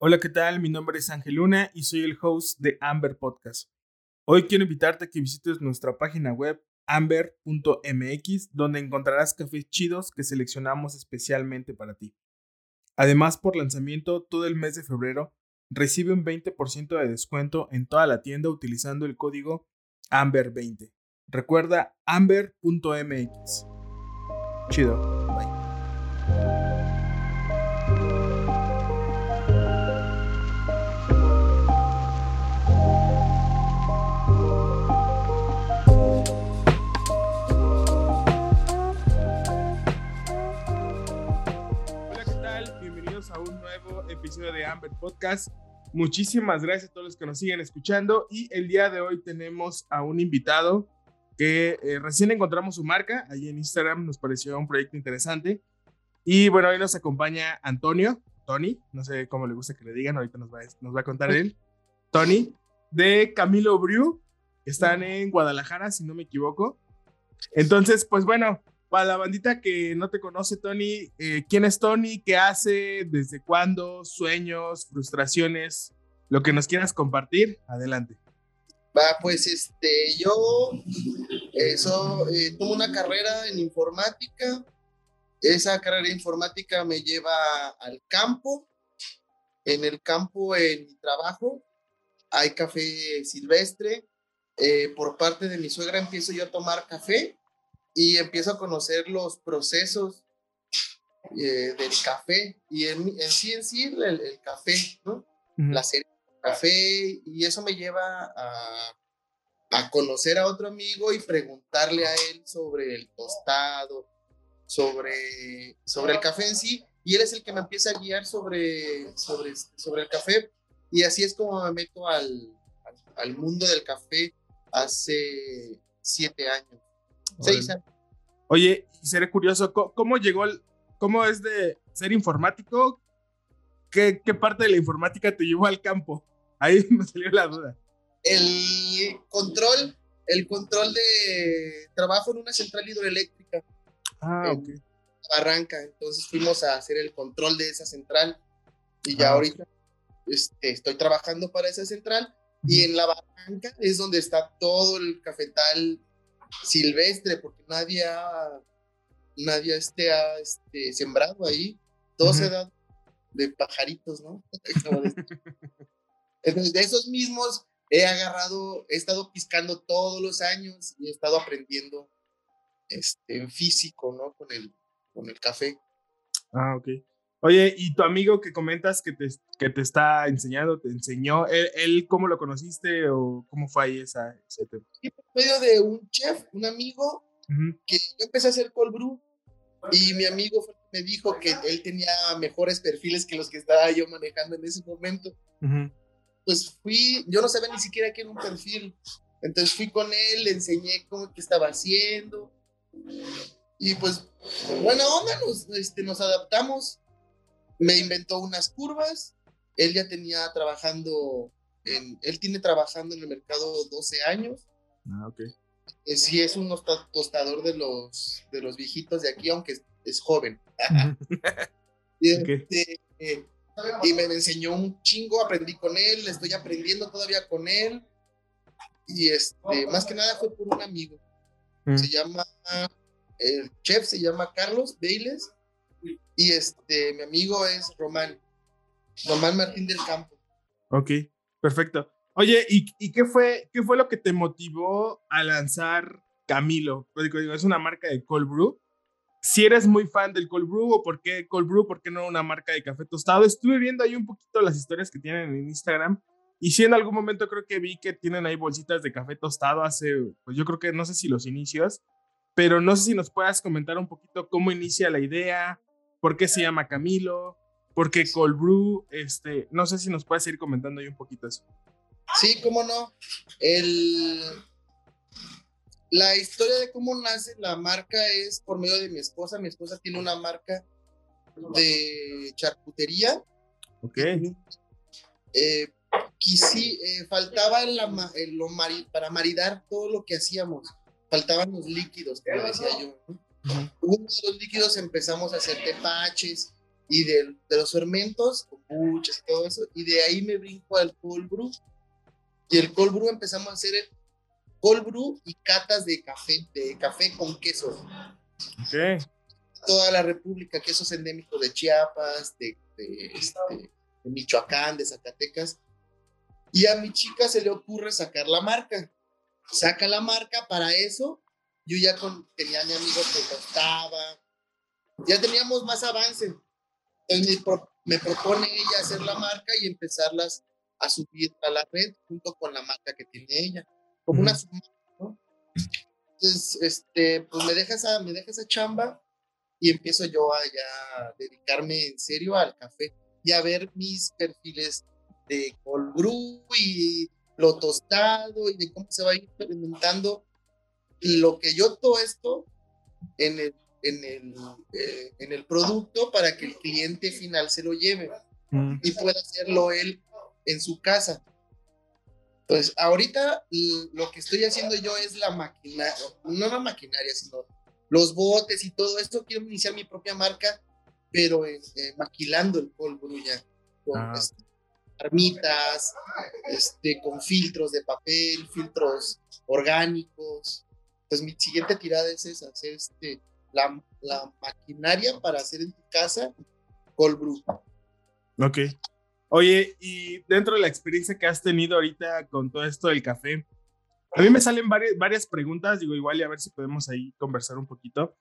Hola, ¿qué tal? Mi nombre es Ángel Luna y soy el host de Amber Podcast. Hoy quiero invitarte a que visites nuestra página web amber.mx, donde encontrarás cafés chidos que seleccionamos especialmente para ti. Además, por lanzamiento, todo el mes de febrero recibe un 20% de descuento en toda la tienda utilizando el código AMBER20. Recuerda amber.mx. Chido. Episodio de Amber Podcast. Muchísimas gracias a todos los que nos siguen escuchando y el día de hoy tenemos a un invitado que eh, recién encontramos su marca, ahí en Instagram nos pareció un proyecto interesante y bueno, hoy nos acompaña Antonio, Tony, no sé cómo le gusta que le digan, ahorita nos va, nos va a contar él, Tony, de Camilo Brew, están en Guadalajara, si no me equivoco. Entonces, pues bueno, para la bandita que no te conoce, Tony, eh, ¿quién es Tony? ¿Qué hace? ¿Desde cuándo? ¿Sueños? ¿Frustraciones? Lo que nos quieras compartir, adelante. Va, pues este, yo eso, eh, tuve una carrera en informática. Esa carrera informática me lleva al campo. En el campo, en mi trabajo, hay café silvestre. Eh, por parte de mi suegra empiezo yo a tomar café y empiezo a conocer los procesos eh, del café y en, en, sí en sí el, café, ¿no? La serie del café y eso me lleva a, a, conocer a otro amigo y preguntarle a él sobre el tostado, sobre, sobre el café en sí y él es el que me empieza a guiar sobre, sobre, sobre el café y así es como me meto al, al, al mundo del café hace siete años. Seis años. Oye, y seré curioso, ¿cómo, llegó el, cómo es de ser informático? ¿Qué, ¿Qué parte de la informática te llevó al campo? Ahí me salió la duda. El control, el control de trabajo en una central hidroeléctrica. Ah, ok. Barranca, entonces fuimos a hacer el control de esa central y ya ah, ahorita este, estoy trabajando para esa central y en la barranca es donde está todo el cafetal silvestre, porque nadie ha, nadie este, ha este, sembrado ahí. Todo se da de pajaritos, ¿no? Entonces, de esos mismos he agarrado, he estado piscando todos los años y he estado aprendiendo este, en físico, ¿no? Con el, con el café. Ah, ok. Oye, ¿y tu amigo que comentas que te, que te está enseñando, te enseñó, él, cómo lo conociste o cómo fue ahí esa, ese tema? por medio de un chef, un amigo, que yo empecé a hacer cold brew y mi amigo me dijo que él tenía mejores perfiles que los que estaba yo manejando en ese momento. Pues fui, yo no sabía ni siquiera qué era un perfil, entonces fui con él, le enseñé cómo que estaba haciendo. Y pues buena onda, nos, este, nos adaptamos me inventó unas curvas, él ya tenía trabajando, en, él tiene trabajando en el mercado 12 años. Ah, ok. Eh, sí, es un tostador de los, de los viejitos de aquí, aunque es, joven. Este, y, me enseñó un chingo, aprendí con él, estoy aprendiendo todavía con él. Y este, más que nada fue por un amigo. Mm. Se llama, el chef se llama Carlos Bailes y este, mi amigo es Román, Román Martín del Campo. Ok, perfecto. Oye, ¿y, qué, fue, qué fue lo que te motivó a lanzar Camilo? Pues es una marca de cold brew. Si eres muy fan del cold brew o por qué cold brew, por qué no una marca de café tostado, estuve viendo ahí un poquito las historias que tienen en Instagram y si en algún momento creo que vi que tienen ahí bolsitas de café tostado hace, pues yo creo que no sé si los inicios, pero no sé si nos puedas comentar un poquito cómo inicia la idea, por qué se llama Camilo, por qué Cold Brew, este, no sé si nos puedes ir comentando ahí un poquito eso. Sí, cómo no. El, la historia de cómo nace la marca es por medio de mi esposa. Mi esposa tiene una marca de charcutería. Ok. Eh, quisi, eh, faltaba la, lo para maridar todo lo que hacíamos. Faltaban los líquidos, como decía yo. ¿no? Uno de los líquidos empezamos a hacer tepaches y de, de los fermentos, kombuchas y todo eso, y de ahí me brinco al cold brew. Y el cold brew empezamos a hacer el cold brew y catas de café, de café con queso. Ok. Toda la república, quesos endémicos de Chiapas, de, de, este, de Michoacán, de Zacatecas. Y a mi chica se le ocurre sacar la marca. Saca la marca para eso. Yo ya con, tenía a mi amigo que costaba. Ya teníamos más avance. Entonces me, pro- me propone ella hacer la marca y empezarlas a subir a la red junto con la marca que tiene ella. Como una submarca, ¿no? Entonces, este, pues me deja esa, me deja esa chamba y empiezo yo a ya dedicarme en serio al café y a ver mis perfiles de cold brew y lo tostado y de cómo se va a ir implementando lo que yo todo esto en el, en el, eh, en el producto para que el cliente final se lo lleve Mm. y pueda hacerlo él en su casa. Entonces, ahorita l- lo que estoy haciendo yo es la maquinaria, no la maquinaria, sino los botes y todo esto. Quiero iniciar mi propia marca, pero eh, maquilando el brew ya, con Ah. este, armitas, este, con filtros de papel, filtros orgánicos. Pues mi siguiente tirada es esa, hacer este, la, la maquinaria para hacer en tu casa cold brew. Ok. Oye, y dentro de la experiencia que has tenido ahorita con todo esto del café, a mí me salen varias, varias preguntas, digo, igual y a ver si podemos ahí conversar un poquito.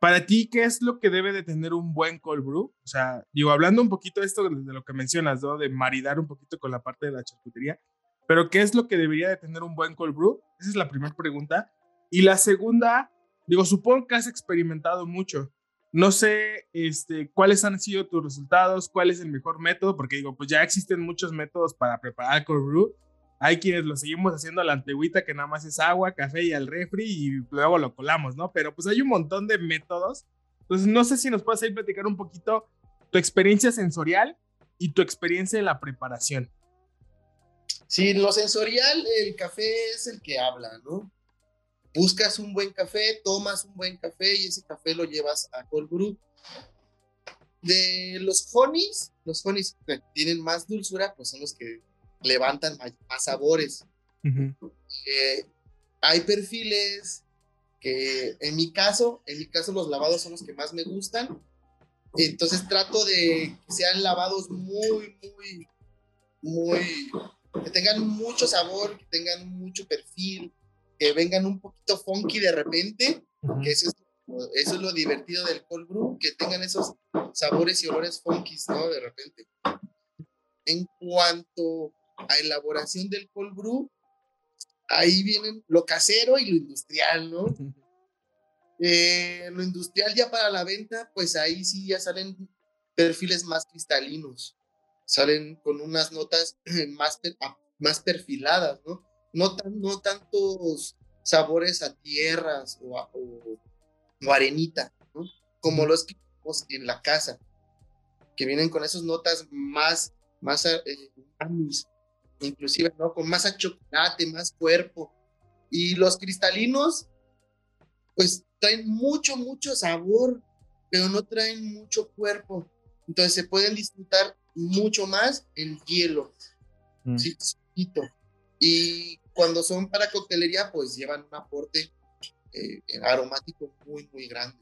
Para ti, ¿qué es lo que debe de tener un buen cold brew? O sea, digo, hablando un poquito de esto de lo que mencionas, ¿no? De maridar un poquito con la parte de la charcutería, pero ¿qué es lo que debería de tener un buen cold brew? Esa es la primera pregunta. Y la segunda, digo, supongo que has experimentado mucho. No sé este, cuáles han sido tus resultados, cuál es el mejor método, porque digo, pues ya existen muchos métodos para preparar cold brew. Hay quienes lo seguimos haciendo a la antigüita, que nada más es agua, café y al refri y luego lo colamos, ¿no? Pero pues hay un montón de métodos. Entonces, no sé si nos puedes ahí platicar un poquito tu experiencia sensorial y tu experiencia en la preparación. Sí, lo sensorial, el café es el que habla, ¿no? Buscas un buen café, tomas un buen café y ese café lo llevas a cold brew. De los honeys, los honeys que tienen más dulzura, pues son los que levantan más, más sabores. Eh, hay perfiles que en mi caso, en mi caso los lavados son los que más me gustan. Entonces trato de que sean lavados muy, muy, muy, que tengan mucho sabor, que tengan mucho perfil, que vengan un poquito funky de repente, que eso es, eso es lo divertido del cold brew, que tengan esos sabores y olores funky, ¿no? De repente. En cuanto a elaboración del cold brew, ahí vienen lo casero y lo industrial, ¿no? Eh, lo industrial ya para la venta, pues ahí sí ya salen perfiles más cristalinos, salen con unas notas más, per- ah, más perfiladas, ¿no? No, tan, no tantos sabores a tierras o, a- o- o arenita, ¿no? Como los que vemos en la casa, que vienen con esas notas más, más eh, inclusive, ¿no? Con más a chocolate, más cuerpo. Y los cristalinos, pues traen mucho, mucho sabor, pero no traen mucho cuerpo. Entonces se pueden disfrutar mucho más en hielo, Mm. sí. Y cuando son para coctelería, pues llevan un aporte eh, aromático muy, muy grande.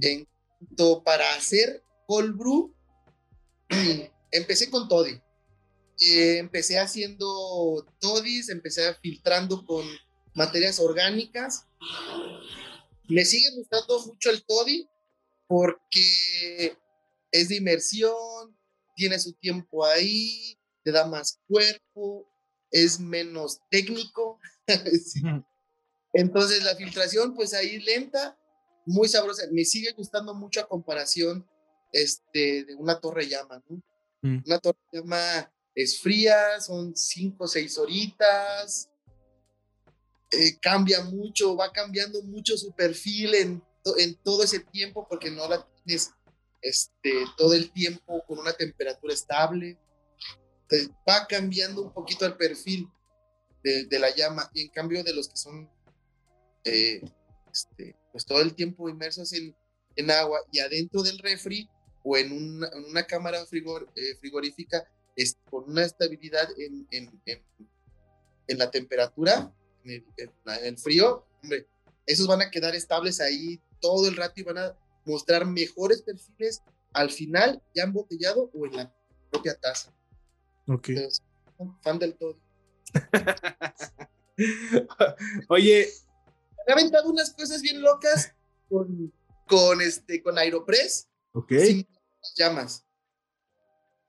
En cuanto para hacer cold brew, empecé con toddy. Eh, empecé haciendo toddies, empecé filtrando con materias orgánicas. Me sigue gustando mucho el toddy porque es de inmersión, tiene su tiempo ahí, te da más cuerpo, es menos técnico. Sí. Entonces la filtración, pues ahí lenta, muy sabrosa. Me sigue gustando mucho a comparación este, de una torre llama, ¿no? Mm. Una torre llama es fría, son cinco o seis horitas, eh, cambia mucho, va cambiando mucho su perfil en, to- en todo ese tiempo porque no la tienes este, todo el tiempo con una temperatura estable. Entonces, va cambiando un poquito el perfil de, de la llama y en cambio de los que son eh, este, pues todo el tiempo inmersos en, en agua y adentro del refri, o en una, cámara eh, frigorífica con una estabilidad en, en, la temperatura, en el, frío, hombre, esos van a quedar estables ahí todo el rato y van a mostrar mejores perfiles al final, ya embotellado o en la propia taza. Ok. fan del todo. Oye. Me ha aventado unas cosas bien locas con, con, este, con Aeropress. Ok. Sin llamas.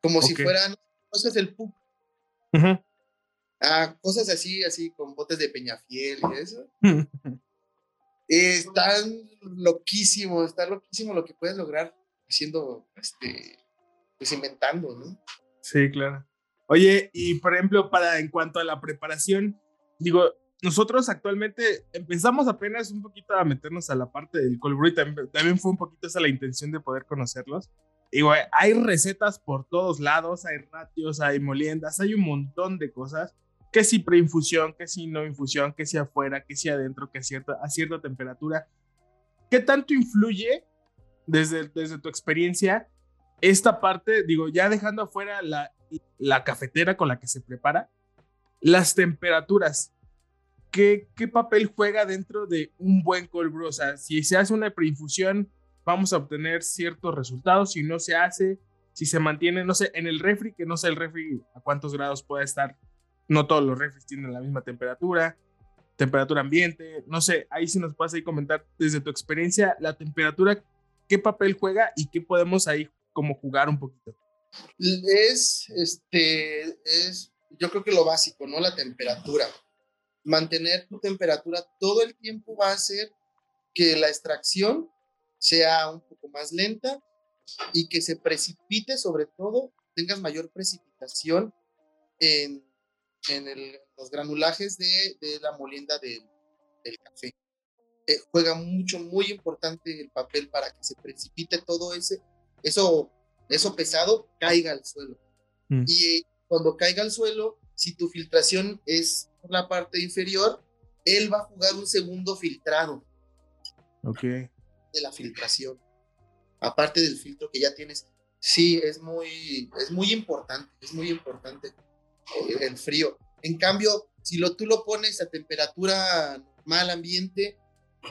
Como si fueran cosas del PUC. Ah, cosas así, así, con botes de peñafiel y eso. están loquísimo, está loquísimo lo que puedes lograr haciendo, este, pues inventando, ¿no? Sí, claro. Oye, y por ejemplo, para en cuanto a la preparación, digo, nosotros actualmente empezamos apenas un poquito a meternos a la parte del cold brew, también, también fue un poquito esa la intención de poder conocerlos. Digo, hay recetas por todos lados, hay ratios, hay moliendas, hay un montón de cosas que si preinfusión, que si no infusión, que si afuera, que si adentro, que cierta, a cierta temperatura. ¿Qué tanto influye desde, desde tu experiencia esta parte, digo, ya dejando afuera la, la cafetera con la que se prepara, las temperaturas? ¿Qué, ¿Qué papel juega dentro de un buen cold? O sea, si se hace una preinfusión, vamos a obtener ciertos resultados. Si no se hace, si se mantiene, no sé, en el refri, que no sé el refri a cuántos grados puede estar no todos los refres tienen la misma temperatura, temperatura ambiente, no sé, ahí sí nos puedes ahí comentar desde tu experiencia la temperatura, qué papel juega y qué podemos ahí como jugar un poquito. Es, este, es, yo creo que lo básico, ¿no? La temperatura. Mantener tu temperatura todo el tiempo va a hacer que la extracción sea un poco más lenta y que se precipite, sobre todo, tengas mayor precipitación en en los granulajes de, la molienda del café. Eh, juega mucho, muy importante el papel para que se precipite todo ese, eso, eso pesado caiga al suelo. Mm. Y cuando caiga al suelo, si tu filtración es por la parte inferior, él va a jugar un segundo filtrado. Ok. De la filtración. Aparte del filtro que ya tienes. Sí, es muy, es muy importante, es muy importante el frío. En cambio, si lo, tú lo pones a temperatura normal, ambiente,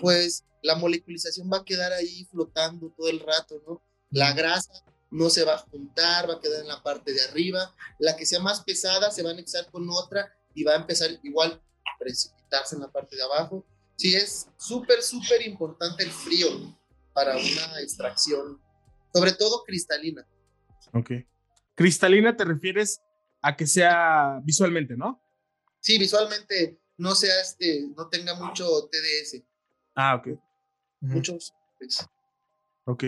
pues la moleculización va a quedar ahí flotando todo el rato, ¿no? La grasa no se va a juntar, va a quedar en la parte de arriba. La que sea más pesada se va a anexar con otra y va a empezar igual a precipitarse en la parte de abajo. Sí, es súper, súper importante el frío para una extracción, sobre todo cristalina. Ok. ¿Cristalina te refieres a que sea visualmente, ¿no? Sí, visualmente no sea este, no tenga mucho TDS. Ah, ok. Muchos. Pues. Ok.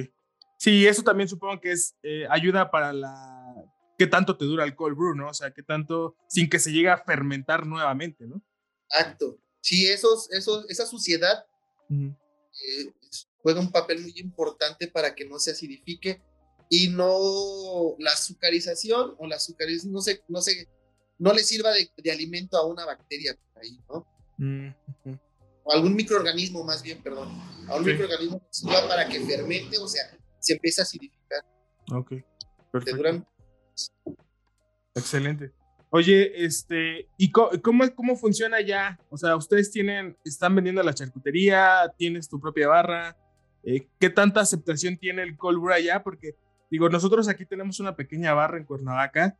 Sí, eso también supongo que es eh, ayuda para la qué tanto te dura el cold brew, ¿no? O sea, qué tanto sin que se llegue a fermentar nuevamente, ¿no? Exacto. Sí, esos, esos, esa suciedad eh, juega un papel muy importante para que no se acidifique y no la azucarización o la azucarización no se, no se, no le sirva de, alimento a una bacteria por ahí, ¿no? Mm, o algún microorganismo más bien, perdón. A un microorganismo que sirva para que fermente, o sea, se empieza a acidificar. Ok, perfecto. Excelente. Oye, este, ¿y cómo, cómo funciona ya? O sea, ustedes tienen, están vendiendo la charcutería, tienes tu propia barra. Eh, ¿Qué tanta aceptación tiene el cold brew allá? Porque Digo, nosotros aquí tenemos una pequeña barra en Cuernavaca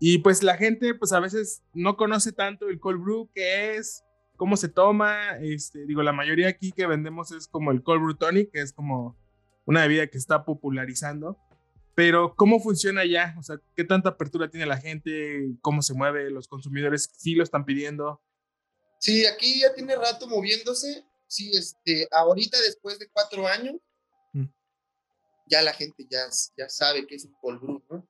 y pues la gente pues a veces no conoce tanto el cold brew, qué es, cómo se toma. Este, digo, la mayoría aquí que vendemos es como el cold brew tonic, que es como una bebida que está popularizando. Pero, ¿cómo funciona ya? O sea, ¿qué tanta apertura tiene la gente? ¿Cómo se mueve? ¿Los consumidores sí lo están pidiendo? Sí, aquí ya tiene rato moviéndose. Sí, este, ahorita después de cuatro años, ya la gente ya, ya sabe que es un cold brew, ¿no?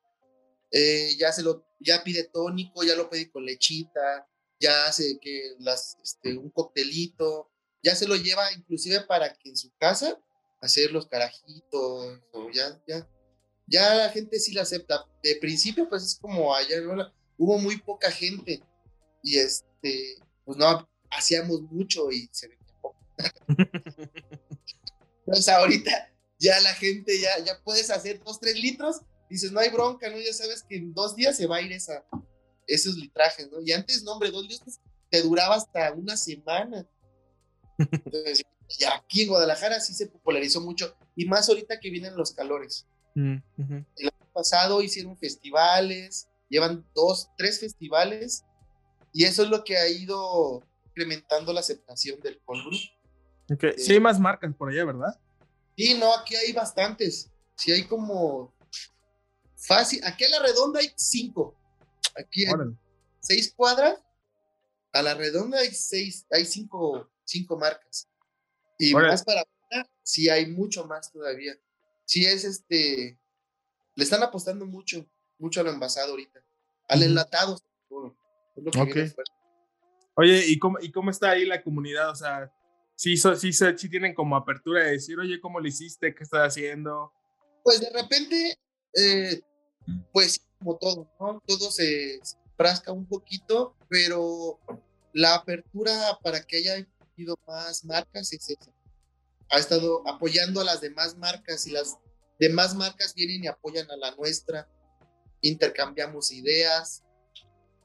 Eh, ya se lo, ya pide tónico, ya lo pide con lechita, ya hace que las, este, un coctelito, ya se lo lleva inclusive para que en su casa hacer los carajitos, o ya, ya, ya la gente sí la acepta. De principio, pues es como allá, ¿no? hubo muy poca gente y este, pues no, hacíamos mucho y se veía poco. Entonces ahorita ya la gente ya, ya puedes hacer dos, tres litros, dices, no hay bronca, ¿no? Ya sabes que en dos días se va a ir esa, esos litrajes, ¿no? Y antes, no, hombre, dos litros te duraba hasta una semana. Entonces, aquí en Guadalajara sí se popularizó mucho, y más ahorita que vienen los calores. Mm, El año pasado hicieron festivales, llevan dos, tres festivales, y eso es lo que ha ido incrementando la aceptación del cold brew. Okay. Sí hay más marcas por allá, ¿verdad? Sí, no, aquí hay bastantes. Sí hay como fácil. Aquí a la redonda hay cinco. Aquí hay Órale. seis cuadras. A la redonda hay seis, hay cinco, cinco marcas. Y más para afuera, sí hay mucho más todavía. Sí es este, le están apostando mucho, mucho al envasado ahorita. Al enlatado. todo. Es lo que. Oye, ¿y cómo, ¿y cómo está ahí la comunidad? O sea, sí, so- sí, so- sí tienen como apertura de decir, oye, ¿cómo lo hiciste? ¿Qué estás haciendo? Pues de repente, eh, pues como todo, ¿no? Todo se se frasca un poquito, pero la apertura para que haya habido más marcas esa. Ha estado apoyando a las demás marcas y las demás marcas vienen y apoyan a la nuestra. Intercambiamos ideas.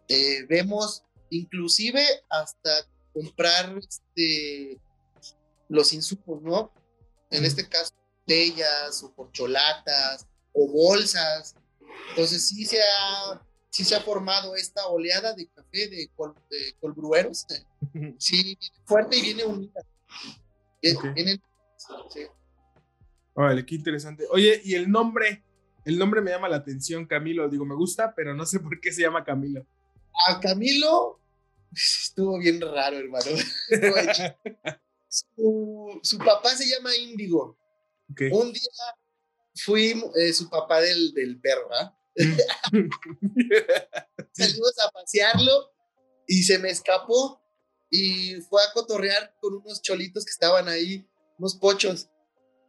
eh, vemos inclusive hasta comprar este, los insumos, ¿no? En este caso, botellas o corcholatas o bolsas. Entonces sí se ha, sí se ha formado esta oleada de café de, col, de colbrueros. Sí, viene fuerte y viene unida. Bien- Ok. vienen- sí. Órale, qué interesante. Oye, y el nombre, el nombre me llama la atención, Camilo. Digo, me gusta, pero no sé por qué se llama Camilo. A Camilo estuvo bien raro, hermano. Su, su papá se llama Índigo. Ok. Un día fui eh, su papá del, del perro, ¿ah? salimos a pasearlo y se me escapó y fue a cotorrear con unos cholitos que estaban ahí, unos pochos,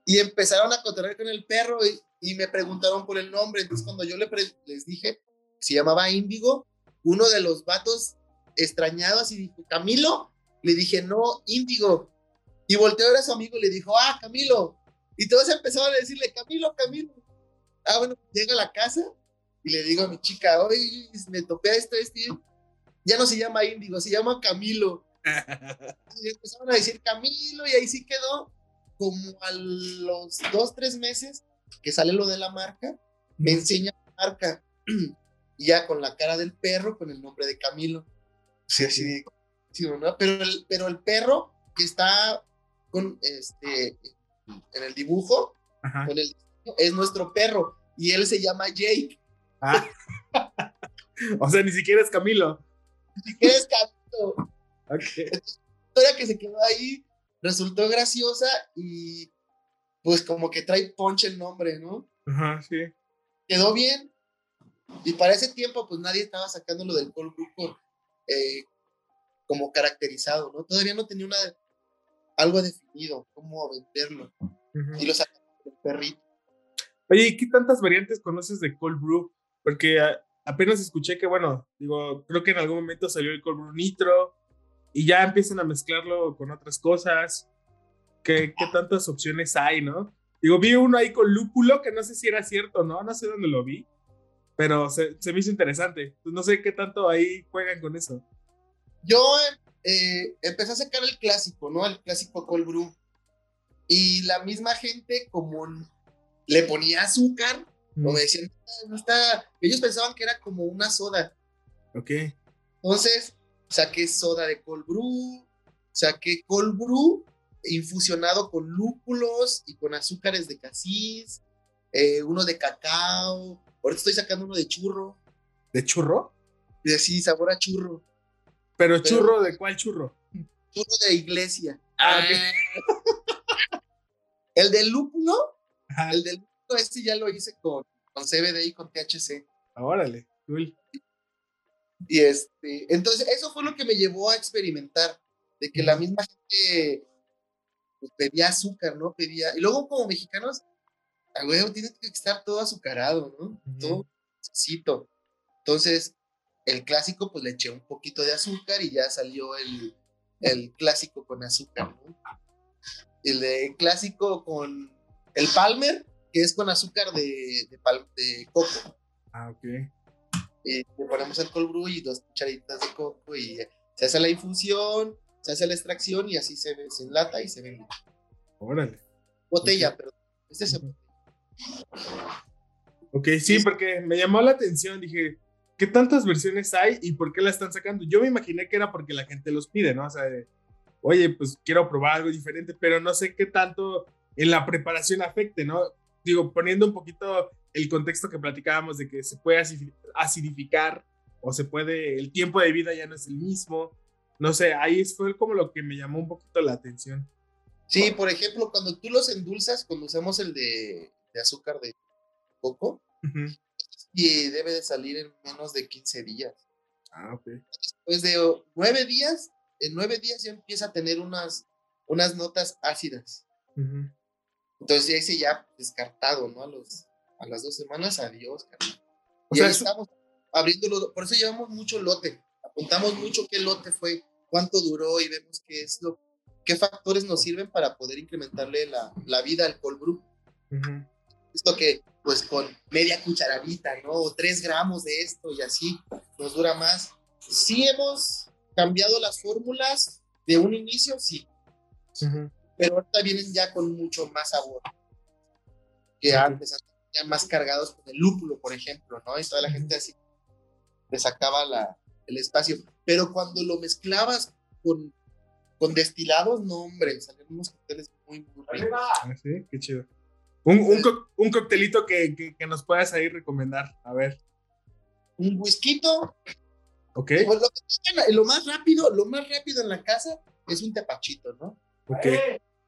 y empezaron a cotorrear con el perro y, me preguntaron por el nombre. Entonces, cuando yo les dije se llamaba Índigo, uno de los vatos extrañados y dijo, Camilo, le dije, no, Índigo. Y volteó a su amigo y le dijo, ah, Camilo. Y todos empezaron a decirle, Camilo, Camilo. Ah, bueno, llega a la casa y le digo a mi chica, oye, me topé a esto, este. Ya no se llama Índigo, se llama Camilo. Y empezaron a decir Camilo y ahí sí quedó. Como a los dos, tres meses que sale lo de la marca, me enseña la marca. Y ya con la cara del perro, con el nombre de Camilo. Sí, así sí, ¿no? Pero el, pero el perro que está con este en el dibujo, Ajá. con el es nuestro perro. Y él se llama Jake. Ah. o sea, ni siquiera es Camilo. Si quieres Camilo. Ok. historia que se quedó ahí resultó graciosa y pues como que trae punch el nombre, ¿no? Ajá, sí. Quedó bien y para ese tiempo pues nadie estaba sacándolo del cold brew con, eh, como caracterizado, ¿no? Todavía no tenía una, algo definido, cómo venderlo Ujú. y lo sacaron del perrito. Oye, ¿y qué tantas variantes conoces de cold brew? Porque ah, apenas escuché que, bueno, digo, creo que en algún momento salió el cold brew nitro y ya empiezan a mezclarlo con otras cosas. ¿Qué, qué tantas opciones hay, no? Digo, vi uno ahí con lúpulo que no sé si era cierto, ¿no? No sé dónde lo vi, pero se, se me hizo interesante. Pues no sé qué tanto ahí juegan con eso. Yo eh, empecé a sacar el clásico, ¿no? El clásico cold brew y la misma gente como le ponía azúcar O me decían, no está. Ellos pensaban que era como una soda. Ok. Entonces, saqué soda de cold brew, saqué cold brew infusionado con lúpulos y con azúcares de casis, eh, uno de cacao. Ahorita estoy sacando uno de churro, ¿De churro? de sí, sabor a churro. ¿Pero churro de cuál churro? Churro de iglesia. Ah, El del lúpulo, Ajá. el del lúpulo este ya lo hice con, con CBD y con THC. Órale, cool. Y este, entonces eso fue lo que me llevó a experimentar, de que la misma gente pues, pedía azúcar, ¿no? Pedía, y luego como mexicanos, a huevo tiene que estar todo azucarado, ¿no? Ujú. Todo dulcecito. Entonces, el clásico, pues le eché un poquito de azúcar y ya salió el, el clásico con azúcar, ¿no? El de clásico con el Palmer, que es con azúcar de, de, de coco. Ah, ok. Y le ponemos el cold brew y dos cucharitas de coco y se hace la infusión, se hace la extracción y así se, se enlata y se vende. Órale. Botella, pero este es el... Ok, sí, porque me llamó la atención, dije, ¿qué tantas versiones hay y por qué la están sacando? Yo me imaginé que era porque la gente los pide, ¿no? O sea, oye, pues quiero probar algo diferente, pero no sé qué tanto en la preparación afecte, ¿no? Digo, poniendo un poquito el contexto que platicábamos de que se puede acidificar o se puede, el tiempo de vida ya no es el mismo. No sé, ahí fue como lo que me llamó un poquito la atención. Sí, por ejemplo, cuando tú los endulzas, cuando usamos el de, azúcar de coco, y debe de salir en menos de 15 días. Ah, ok. Después de nueve días, en nueve días ya empieza a tener unas, unas notas ácidas. Entonces ya ese ya descartado, ¿no? A, los, a las dos semanas, adiós, O y sea, ahí estamos abriéndolo, por eso llevamos mucho lote, apuntamos mucho qué lote fue, cuánto duró y vemos qué es lo, qué factores nos sirven para poder incrementarle la, la vida al cold brew. Esto que, pues con media cucharadita, ¿no? O tres gramos de esto y así nos dura más. Sí hemos cambiado las fórmulas de un inicio, sí. Pero ahorita vienen ya con mucho más sabor que antes, ya más cargados con el lúpulo, por ejemplo, ¿no? Y toda la gente así le sacaba la, el espacio. Pero cuando lo mezclabas con, con destilados, no, hombre, salieron unos cócteles muy, muy ricos. Ah, sí, qué chido. Un, un, un coctelito que, que, nos puedas ahí recomendar, a ver. Un whisky. Ok. Pues lo, lo, más rápido, lo más rápido en la casa es un tepachito, ¿no? Ok.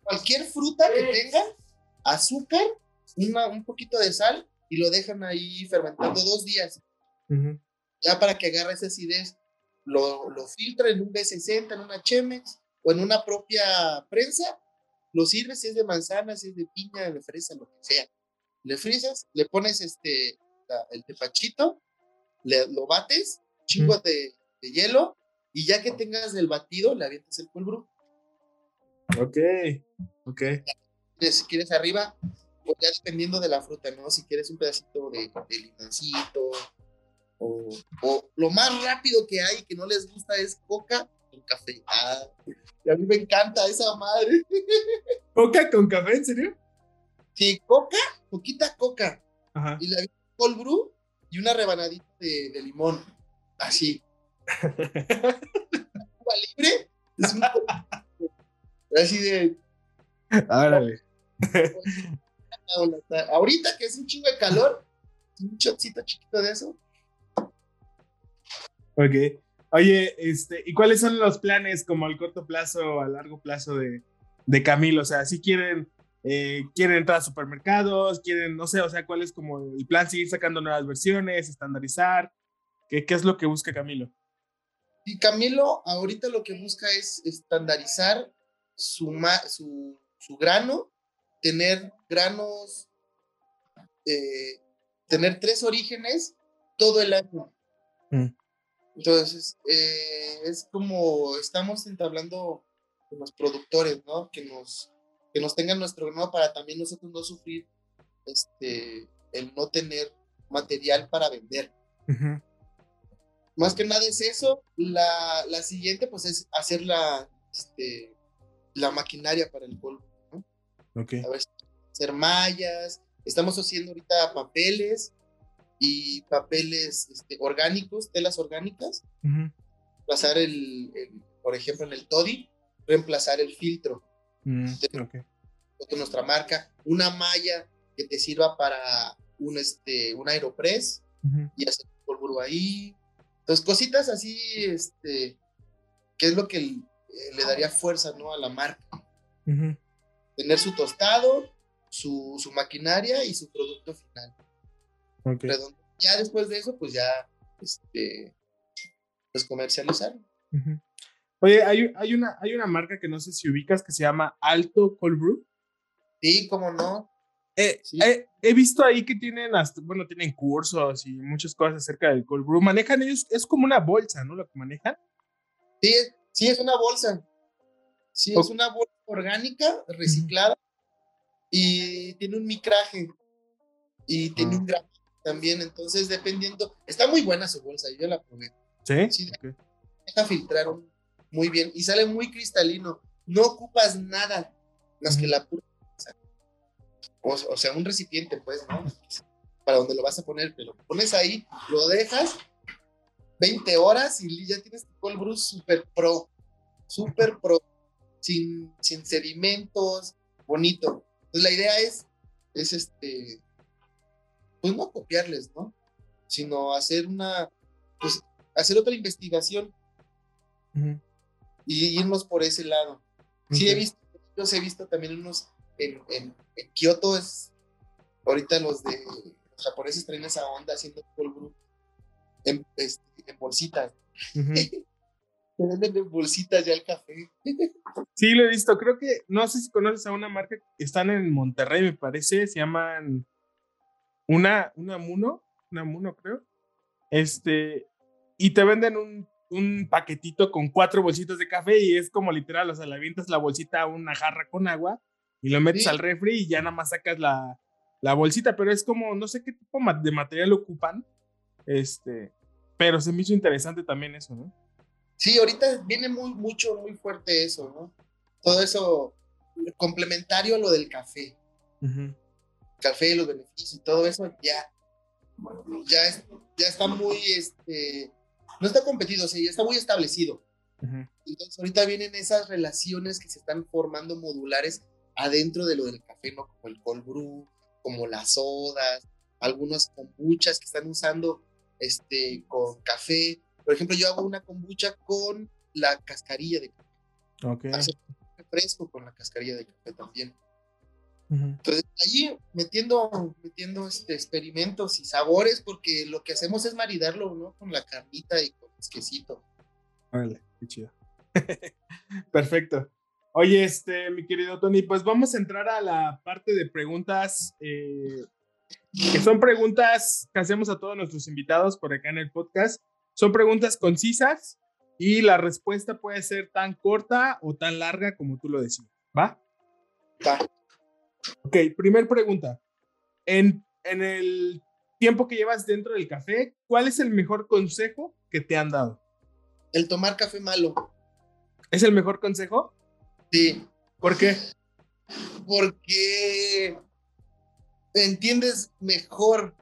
Cualquier fruta que tenga, azúcar, un poquito de sal y lo dejan ahí fermentando dos días. Ya para que agarre esa acidez, lo, lo filtra en un B60, en una Chemex o en una propia prensa lo sirves si es de manzana, si es de piña, de fresa, lo que sea. Le frisas, le pones este, el tepachito, le, lo bates, chingo de, de, hielo, y ya que tengas el batido, le avientas el polvo. Ok, ok. Si quieres arriba, pues ya dependiendo de la fruta, ¿no? Si quieres un pedacito de, de limoncito, o, o, lo más rápido que hay que no les gusta es coca con café. Ah, y a mí me encanta esa madre. ¿Coca con café, en serio? Sí, coca, poquita coca. Ajá. Y la cold brew y una rebanadita de, de limón. Así. Cuba libre. Es un así de. Árale. Ahorita que es un chingo de calor, un chocito chiquito de eso. Ok. Oye, este, ¿y cuáles son los planes como al corto plazo o a largo plazo de, de Camilo? O sea, si quieren, eh, quieren entrar a supermercados, quieren, no sé, o sea, ¿cuál es como el plan? ¿Seguir sacando nuevas versiones, estandarizar? ¿Qué, qué es lo que busca Camilo? Y Camilo ahorita lo que busca es estandarizar su, su, su grano, tener granos, eh, tener tres orígenes todo el año. Mm. Entonces, eh, es como estamos entablando con los productores, ¿no? Que nos, que nos tengan nuestro grano para también nosotros no sufrir este, el no tener material para vender. Más que nada es eso. La, la, siguiente, pues, es hacer la, este, la maquinaria para el polvo, ¿no? Ok. A ver, hacer mallas. Estamos haciendo ahorita papeles y papeles este, orgánicos, telas orgánicas, pasar el, por ejemplo, en el Toddy, reemplazar el filtro. Mm, de nuestra marca, una malla que te sirva para un, este, un aeropress y hacer polvo ahí. Entonces, cositas así, este, que es lo que le daría fuerza ¿no? a la marca. Tener su tostado, su, su maquinaria y su producto final. Ya después de eso, pues ya, este, pues comercializar. Oye, hay, hay, una, hay una marca que no sé si ubicas que se llama Alto Cold Brew. Sí, cómo no. Eh, eh, he visto ahí que tienen, hasta, bueno, tienen cursos y muchas cosas acerca del cold brew. Manejan ellos, es como una bolsa, ¿no? Lo que manejan. Sí, sí, es una bolsa. Sí, es una bolsa orgánica, reciclada, y tiene un micraje y tiene un gramo también, entonces dependiendo, está muy buena su bolsa, yo la probé. Sí. Sí, deja filtrar muy bien y sale muy cristalino, no ocupas nada más que la pura o, o, sea, un recipiente, pues, ¿no? Para donde lo vas a poner, pero lo pones ahí, lo dejas 20 horas y ya tienes tu cold brew super pro, super pro, sin, sin sedimentos, bonito. Entonces la idea es, es este, pues no copiarles, ¿no? Sino hacer una, pues hacer otra investigación y irnos por ese lado. Sí, he visto, yo he visto también unos en, en, Kioto, es ahorita los de los japoneses traen esa onda haciendo cold brew en, este, en bolsitas. Te venden en bolsitas ya el café. sí, lo he visto. Creo que, no sé si conoces a una marca que están en Monterrey, me parece, se llaman una, una Muno, una Muno creo. Este, y te venden un, un paquetito con cuatro bolsitas de café y es como literal, o sea, le avientas la bolsita a una jarra con agua y lo metes al refri y ya nada más sacas la, la bolsita, pero es como, no sé qué tipo de material ocupan, este, pero se me hizo interesante también eso, ¿no? Sí, ahorita viene muy, mucho, muy fuerte eso, ¿no? Todo eso complementario a lo del café. Café, los beneficios y todo eso, ya, ya, ya está muy, este, no está competido, sí, ya está muy establecido. Entonces ahorita vienen esas relaciones que se están formando modulares adentro de lo del café, ¿no? Como el cold brew, como las sodas, algunas kombuchas que están usando este, con café, por ejemplo, yo hago una kombucha con la cascarilla de café. Ok. Hace fresco con la cascarilla de café también. Entonces, allí metiendo, metiendo este, experimentos y sabores, porque lo que hacemos es maridarlo, ¿no? Con la carnita y con el quesito. Órale, qué chido. Perfecto. Oye, este, mi querido Tony, pues vamos a entrar a la parte de preguntas, eh, que son preguntas que hacemos a todos nuestros invitados por acá en el podcast. Son preguntas concisas y la respuesta puede ser tan corta o tan larga como tú lo decidas. ¿Va? Va. Ok, primer pregunta. En, en el tiempo que llevas dentro del café, ¿cuál es el mejor consejo que te han dado? El tomar café malo. ¿Es el mejor consejo? Sí. ¿Por qué? Porque entiendes mejor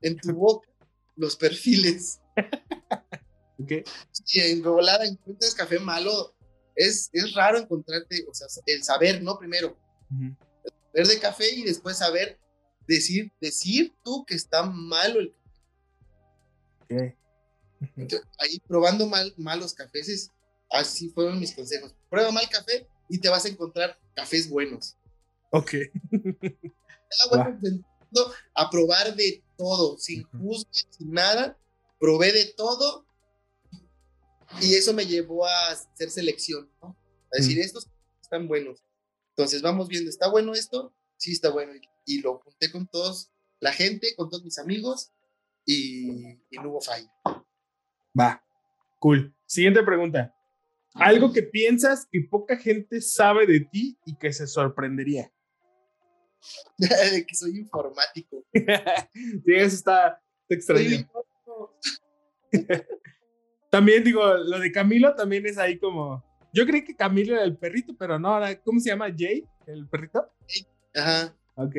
en tu boca los perfiles. okay. Si en volada encuentras café malo, es, es raro encontrarte, o sea, el saber, ¿no? Primero, ver de café y después saber decir, decir tú que está malo el café. ahí probando mal, malos cafés, así fueron mis consejos. Prueba mal café y te vas a encontrar cafés buenos. Ok. Ah, bueno, a probar de todo, sin juzgue, sin nada. Probé de todo y eso me llevó a hacer selección, ¿no? A decir, estos están buenos. Entonces vamos viendo, ¿está bueno esto? Sí, está bueno. Y, lo junté con todos, la gente, con todos mis amigos y, y no hubo falla. Va, cool. Siguiente pregunta. Algo que piensas que poca gente sabe de ti y que se sorprendería. de que soy informático. sí, eso está, extraño. también digo, lo de Camilo también es ahí como. Yo creí que Camilo era el perrito, pero no, ¿cómo se llama? Jay, el perrito. Ajá. Ok.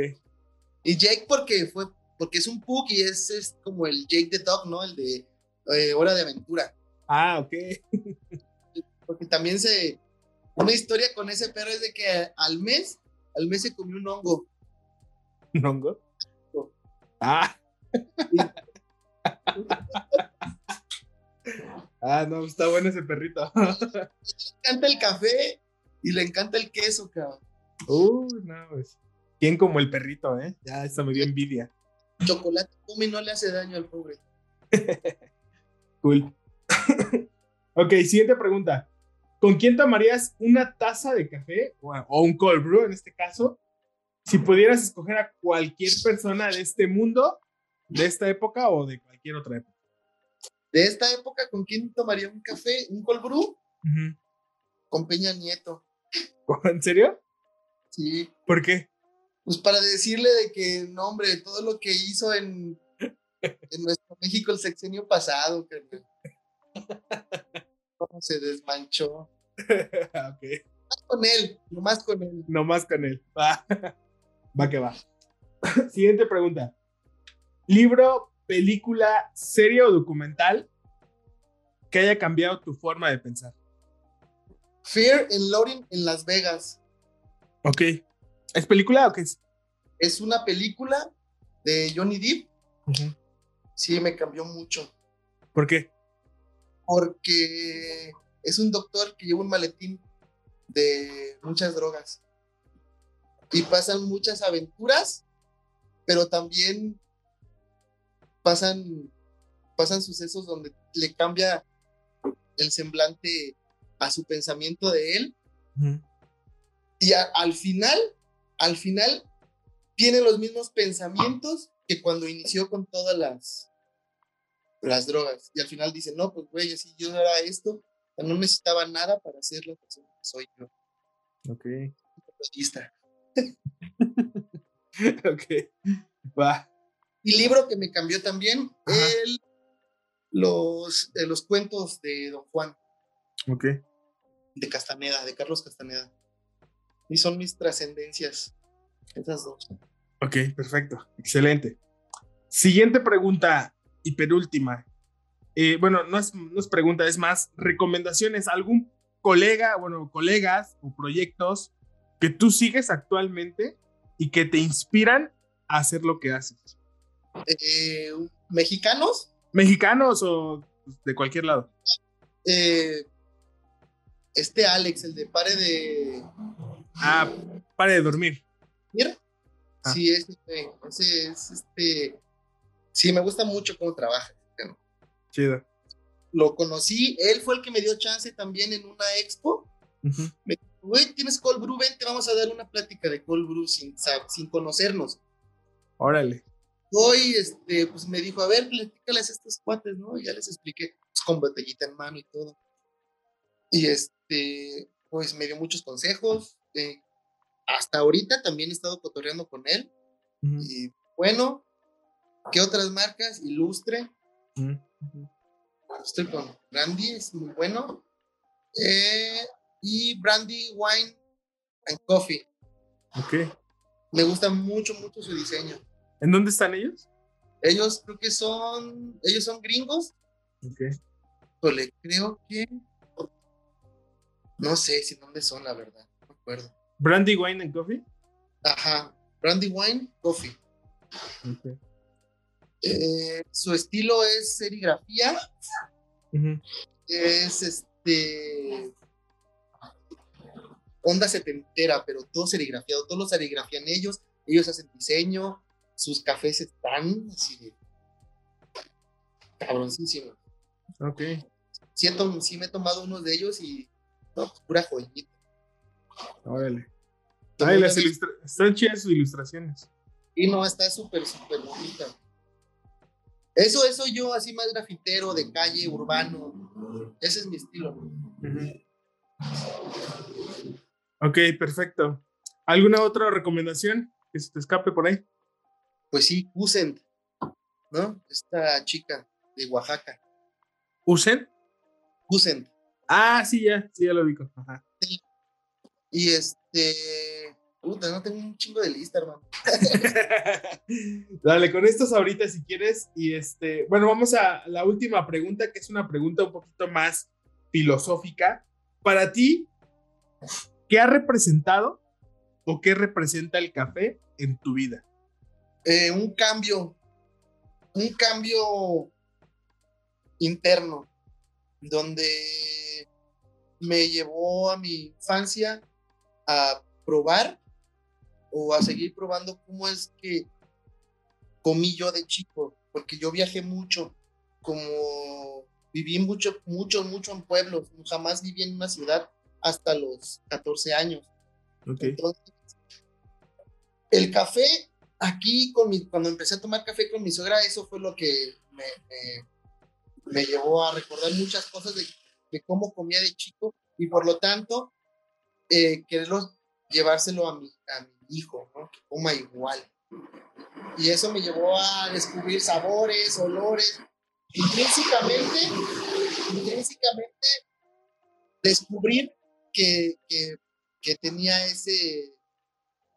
Y Jake porque fue, porque es un pug y es, es como el Jake the Dog, ¿no? El de eh, Hora de Aventura. Ah, ok. porque también se. Una historia con ese perro es de que al mes, al mes se comió un hongo. ¿Un hongo? Ah. ah, no, está bueno ese perrito. le encanta el café y le encanta el queso, cabrón. Uy, no, pues. ¿Quién como el perrito, eh? Ya, está me dio envidia. Chocolate come no le hace daño al pobre. cool. ok, siguiente pregunta. ¿Con quién tomarías una taza de café o un cold brew en este caso si pudieras escoger a cualquier persona de este mundo, de esta época o de cualquier otra época. De esta época, ¿con quién tomaría un café? ¿Un cold brew? Con Peña Nieto. ¿En serio? Sí. ¿Por qué? Pues para decirle de que, no, hombre, todo lo que hizo en, en nuestro México el sexenio pasado, que cómo se desmanchó. ok. Con él, nomás con él. Nomás con él. Va, va que va. Siguiente pregunta. Libro, película, serie o documental que haya cambiado tu forma de pensar. Fear and Loading en Las Vegas. Ok. ¿Es película o qué es? Es una película de Johnny Depp. Sí, me cambió mucho. ¿Por qué? Porque es un doctor que lleva un maletín de muchas drogas. Y pasan muchas aventuras, pero también pasan, pasan sucesos donde le cambia el semblante a su pensamiento de él. Y al final, al final, tiene los mismos pensamientos que cuando inició con todas las, las drogas. Y al final dice, no, pues güey, si yo era esto, no necesitaba nada para ser la persona que soy yo. Ok. ok. Va. Y libro que me cambió también, el, los, eh, los cuentos de Don Juan. Ok. De Castaneda, de Carlos Castaneda. Y son mis trascendencias. Esas dos. Ok, perfecto. Excelente. Siguiente pregunta y penúltima. Eh, bueno, no es, no es pregunta, es más recomendaciones. ¿Algún colega, bueno, colegas o proyectos que tú sigues actualmente y que te inspiran a hacer lo que haces? Eh, ¿Mexicanos? ¿Mexicanos o de cualquier lado? Eh, este Alex, el de pare de. Ah, pare de dormir. Mira. Ah. Sí, ese, ese es este. Sí, me gusta mucho cómo trabaja. Chido. Lo conocí, él fue el que me dio chance también en una expo. Me dijo, güey, tienes cold brew, vente, vamos a dar una plática de cold brew sin, sin conocernos. Órale. Hoy, este, pues me dijo, a ver, platícales a estos cuates, ¿no? ya les expliqué, pues, con botellita en mano y todo. Y este, pues me dio muchos consejos. Eh, hasta ahorita también he estado cotorreando con él. Y bueno, ¿qué otras marcas? Ilustre. Estoy con Brandy, es muy bueno. Eh, y Brandy Wine and Coffee. Ok. Me gusta mucho, mucho su diseño. ¿En dónde están ellos? Ellos creo que son, ellos son gringos. Ok. Pues creo que, no sé si dónde son, la verdad, no me acuerdo. ¿Brandy Wine and Coffee? Ajá, Brandy Wine Coffee. Okay. Eh, su estilo es serigrafía. Es este. Onda setentera, pero todo serigrafiado. Todos lo serigrafían ellos. Ellos hacen diseño. Sus cafés están así de. cabroncísimos. Ok. Siento, sí me he tomado uno de ellos y. No, pues pura joyita. Órale. Ay, las están chidas sus ilustraciones. Y no, está súper, súper bonita. Eso, eso yo así más grafitero, de calle, urbano. Ese es mi estilo. Ok, perfecto. ¿Alguna otra recomendación que se te escape por ahí? Pues sí, Usen, ¿no? Esta chica de Oaxaca. ¿Usen? Usen. Ah, sí, ya, sí, ya lo ubico. Ajá. Y este, Puta, no tengo un chingo de lista, hermano. Dale, con estos ahorita si quieres. Y este, bueno, vamos a la última pregunta, que es una pregunta un poquito más filosófica. Para ti, ¿qué ha representado o qué representa el café en tu vida? Eh, un cambio, un cambio interno, donde me llevó a mi infancia a probar o a seguir probando cómo es que comí yo de chico, porque yo viajé mucho, como viví mucho, mucho, mucho en pueblos, jamás viví en una ciudad hasta los 14 años. Entonces, el café aquí, con mi, cuando empecé a tomar café con mi suegra, eso fue lo que me, me, llevó a recordar muchas cosas de, de, cómo comía de chico y por lo tanto, eh, quererlo llevárselo a mi, a mi hijo, ¿no? Que coma igual. Y eso me llevó a descubrir sabores, olores. Intrínsecamente, intrínsecamente, descubrir que, que, que tenía ese,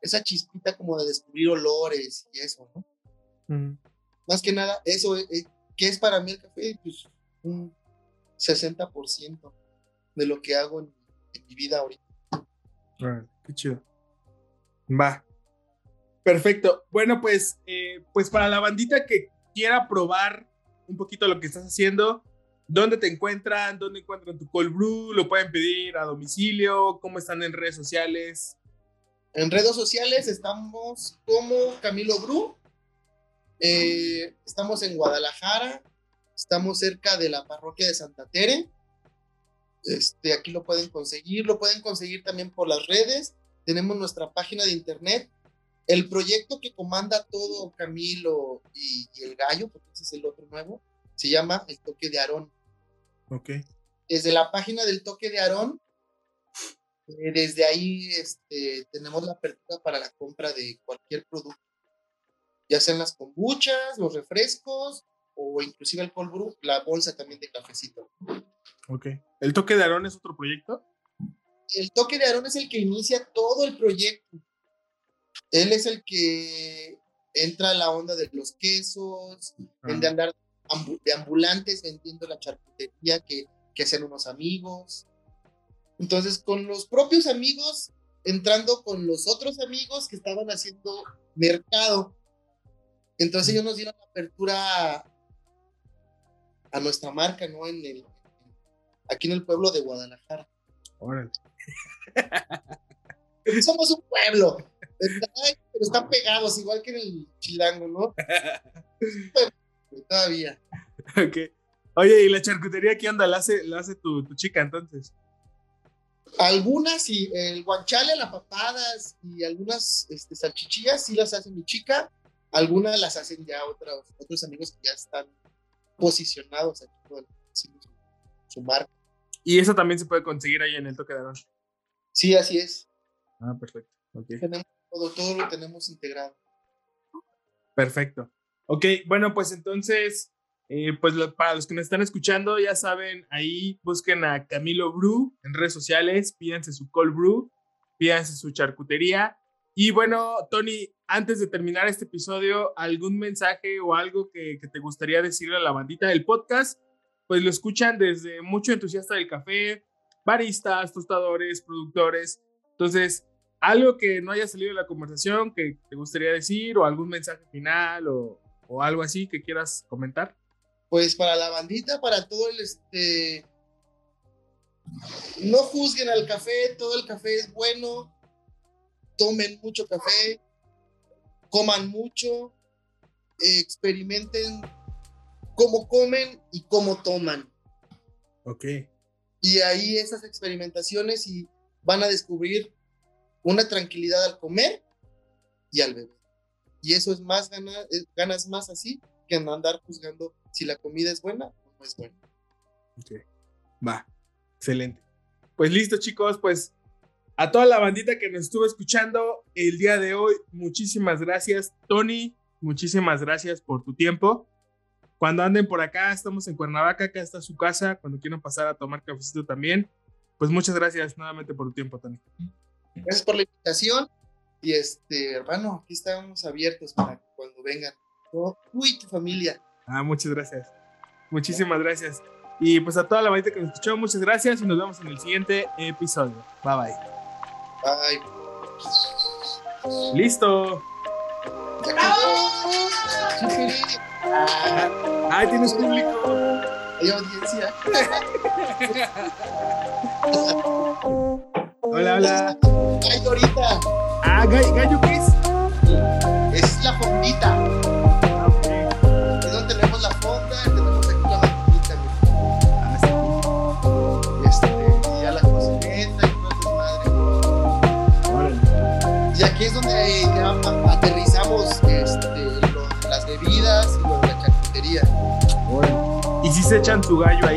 esa chispita como de descubrir olores y eso, ¿no? Más que nada, eso, eh, ¿qué es para mí el café? Pues un 60% de lo que hago en, mi vida ahorita. qué chido. Va. Perfecto. Bueno, pues, eh, pues para la bandita que quiera probar un poquito lo que estás haciendo, ¿dónde te encuentran? ¿Dónde encuentran tu cold brew? ¿Lo pueden pedir a domicilio? ¿Cómo están en redes sociales? En redes sociales estamos como Camilo Bru. Eh, estamos en Guadalajara. Estamos cerca de la parroquia de Santa Tere. Este, aquí lo pueden conseguir. Lo pueden conseguir también por las redes. Tenemos nuestra página de internet. El proyecto que comanda todo Camilo y, el gallo, porque ese es el otro nuevo, se llama El Toque de Aarón. Ok. Desde la página del Toque de Aarón eh, desde ahí este, tenemos la apertura para la compra de cualquier producto, ya sean las kombuchas, los refrescos o inclusive el cold brew, la bolsa también de cafecito. Ok. ¿El toque de Aarón es otro proyecto? El toque de Aarón es el que inicia todo el proyecto. Él es el que entra a la onda de los quesos, el de andar de ambulantes vendiendo la charcutería que, que hacen unos amigos. Entonces, con los propios amigos, entrando con los otros amigos que estaban haciendo mercado. Entonces ellos nos dieron apertura a, nuestra marca, ¿no? En el, aquí en el pueblo de Guadalajara. Órale. Somos un pueblo, pero están pegados, igual que en el Chilango, ¿no? Todavía. Ok. Oye, ¿y la charcutería qué onda? ¿La hace, la hace tu, tu chica entonces? Algunas, y el guanchale, las papadas y algunas este, salchichillas sí las hace mi chica. Algunas las hacen ya otros, otros amigos que ya están posicionados aquí con su, marca. ¿Y eso también se puede conseguir ahí en el Toque de Arón? Sí, así es. Ah, perfecto. Tenemos todo, todo lo tenemos integrado. Perfecto. Ok, bueno, pues entonces eh, pues para los que nos están escuchando, ya saben, ahí busquen a Camilo Brew en redes sociales, pídanse su cold brew, pídanse su charcutería. Y bueno, Tony, antes de terminar este episodio, ¿algún mensaje o algo que, que te gustaría decirle a la bandita del podcast? Pues lo escuchan desde mucho entusiasta del café, baristas, tostadores, productores. Entonces, algo que no haya salido de la conversación que te gustaría decir o algún mensaje final o, o algo así que quieras comentar pues para la bandita, para todo el este, no juzguen al café, todo el café es bueno, tomen mucho café, coman mucho, experimenten cómo comen y cómo toman. Ok. Y ahí esas experimentaciones y van a descubrir una tranquilidad al comer y al beber. Y eso es más ganas, ganas más así que no andar juzgando si la comida es buena o no es buena. Ok, va, excelente. Pues listo chicos, pues a toda la bandita que nos estuvo escuchando el día de hoy, muchísimas gracias. Tony, muchísimas gracias por tu tiempo. Cuando anden por acá, estamos en Cuernavaca, acá está su casa, cuando quieran pasar a tomar cafecito también. Pues muchas gracias nuevamente por tu tiempo, Tony. Gracias por la invitación. Y este, hermano, aquí estamos abiertos para cuando vengan. Tú y tu familia. Ah, muchas gracias. Muchísimas gracias. Y pues a toda la bandita que nos escuchó, muchas gracias y nos vemos en el siguiente episodio. Bye bye. Bye. Listo. Ah, ay, tienes público. Hay audiencia. hola, hola. Gallo ahorita. Ah, gallo, ¿qué? Es su gallo ahí